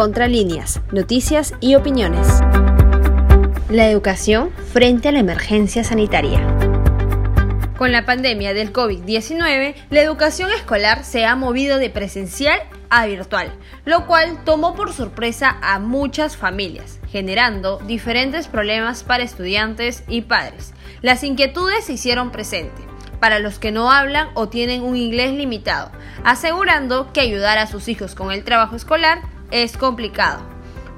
Contralíneas, noticias y opiniones. La educación frente a la emergencia sanitaria. Con la pandemia del COVID-19, la educación escolar se ha movido de presencial a virtual, lo cual tomó por sorpresa a muchas familias, generando diferentes problemas para estudiantes y padres. Las inquietudes se hicieron presentes para los que no hablan o tienen un inglés limitado, asegurando que ayudar a sus hijos con el trabajo escolar es complicado.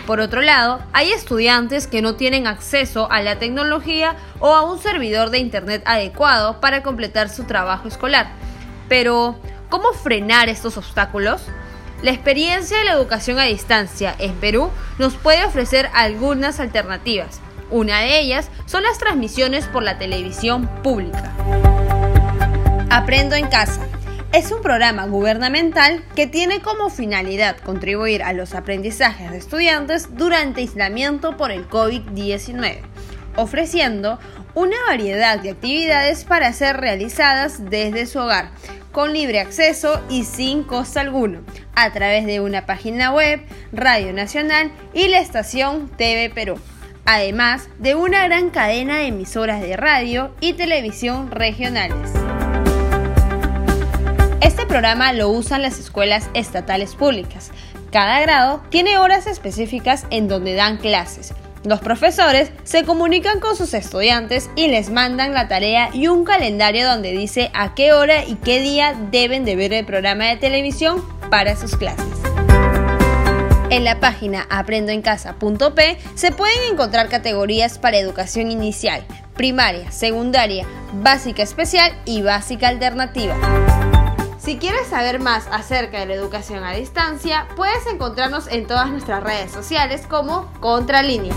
Por otro lado, hay estudiantes que no tienen acceso a la tecnología o a un servidor de Internet adecuado para completar su trabajo escolar. Pero, ¿cómo frenar estos obstáculos? La experiencia de la educación a distancia en Perú nos puede ofrecer algunas alternativas. Una de ellas son las transmisiones por la televisión pública. Aprendo en casa. Es un programa gubernamental que tiene como finalidad contribuir a los aprendizajes de estudiantes durante aislamiento por el COVID-19, ofreciendo una variedad de actividades para ser realizadas desde su hogar, con libre acceso y sin costo alguno, a través de una página web, Radio Nacional y la estación TV Perú, además de una gran cadena de emisoras de radio y televisión regionales. Este programa lo usan las escuelas estatales públicas. Cada grado tiene horas específicas en donde dan clases los profesores se comunican con sus estudiantes y les mandan la tarea y un calendario donde dice a qué hora y qué día deben de ver el programa de televisión para sus clases. En la página aprendoencasa.p se pueden encontrar categorías para educación inicial, primaria, secundaria, básica especial y básica alternativa. Si quieres saber más acerca de la educación a distancia, puedes encontrarnos en todas nuestras redes sociales como Contralínea.